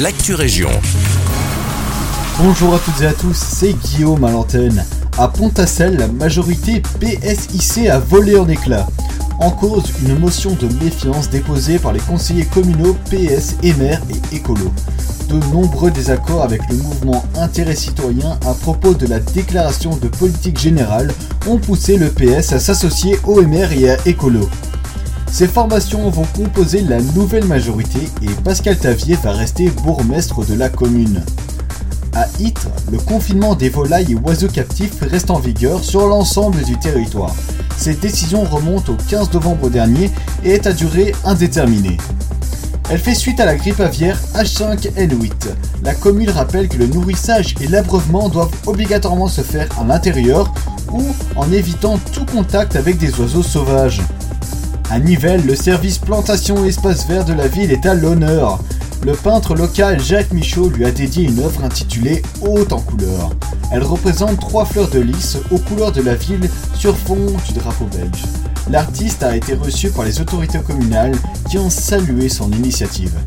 l'actu région. Bonjour à toutes et à tous, c'est Guillaume à l'antenne. À Pontacelle, la majorité PSIC a volé en éclats. En cause, une motion de méfiance déposée par les conseillers communaux PS, Emer et Écolo. De nombreux désaccords avec le mouvement Intérêt Citoyen à propos de la déclaration de politique générale ont poussé le PS à s'associer au Emer et à Écolo. Ces formations vont composer la nouvelle majorité et Pascal Tavier va rester bourgmestre de la commune. À Ytre, le confinement des volailles et oiseaux captifs reste en vigueur sur l'ensemble du territoire. Cette décision remonte au 15 novembre dernier et est à durée indéterminée. Elle fait suite à la grippe aviaire H5N8. La commune rappelle que le nourrissage et l'abreuvement doivent obligatoirement se faire à l'intérieur ou en évitant tout contact avec des oiseaux sauvages. À Nivelles, le service plantation et espace vert de la ville est à l'honneur. Le peintre local Jacques Michaud lui a dédié une œuvre intitulée Haute en couleurs. Elle représente trois fleurs de lys aux couleurs de la ville sur fond du drapeau belge. L'artiste a été reçu par les autorités communales qui ont salué son initiative.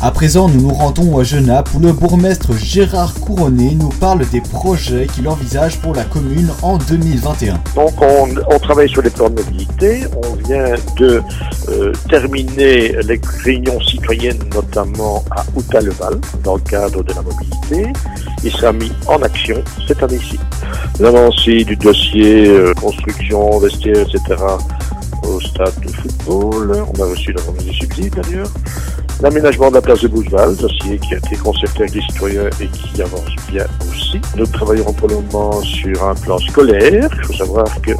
À présent, nous nous rendons à Genappe où le bourgmestre Gérard Couronné nous parle des projets qu'il envisage pour la commune en 2021. Donc on, travaille sur les plans de mobilité, on vient de euh, terminer les réunions citoyennes notamment à Outa-le-Val dans le cadre de la mobilité. Il sera mis en action cette année-ci. L'avancée du dossier euh, construction, vestiaire, etc. au stade de football. On a reçu la remise subsides d'ailleurs. L'aménagement de la place de Boucheval, dossier qui a été concerté avec les citoyens et qui avance bien aussi. Nous travaillerons pour le moment sur un plan scolaire. Il faut savoir que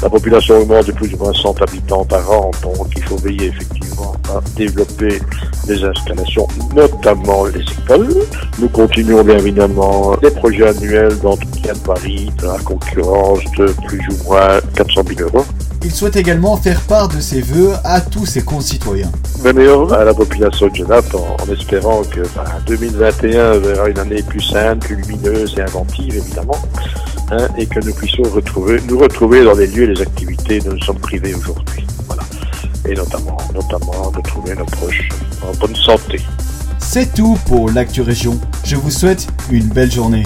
la population augmente de plus ou moins 100 habitants par an, donc il faut veiller effectivement à développer des installations, notamment les écoles. Nous continuons bien évidemment les projets annuels dans tout de Paris, à concurrence de plus ou moins 400 000 euros. Il souhaite également faire part de ses voeux à tous ses concitoyens. Meilleur à la population de Genappe en, espérant que 2021 bah, verra une année plus saine, plus lumineuse et inventive évidemment, hein, et que nous puissions retrouver, nous retrouver dans les lieux et les activités dont nous sommes privés aujourd'hui. Et notamment, notamment retrouver nos proches en bonne santé. C'est tout pour l'actu région. Je vous souhaite une belle journée.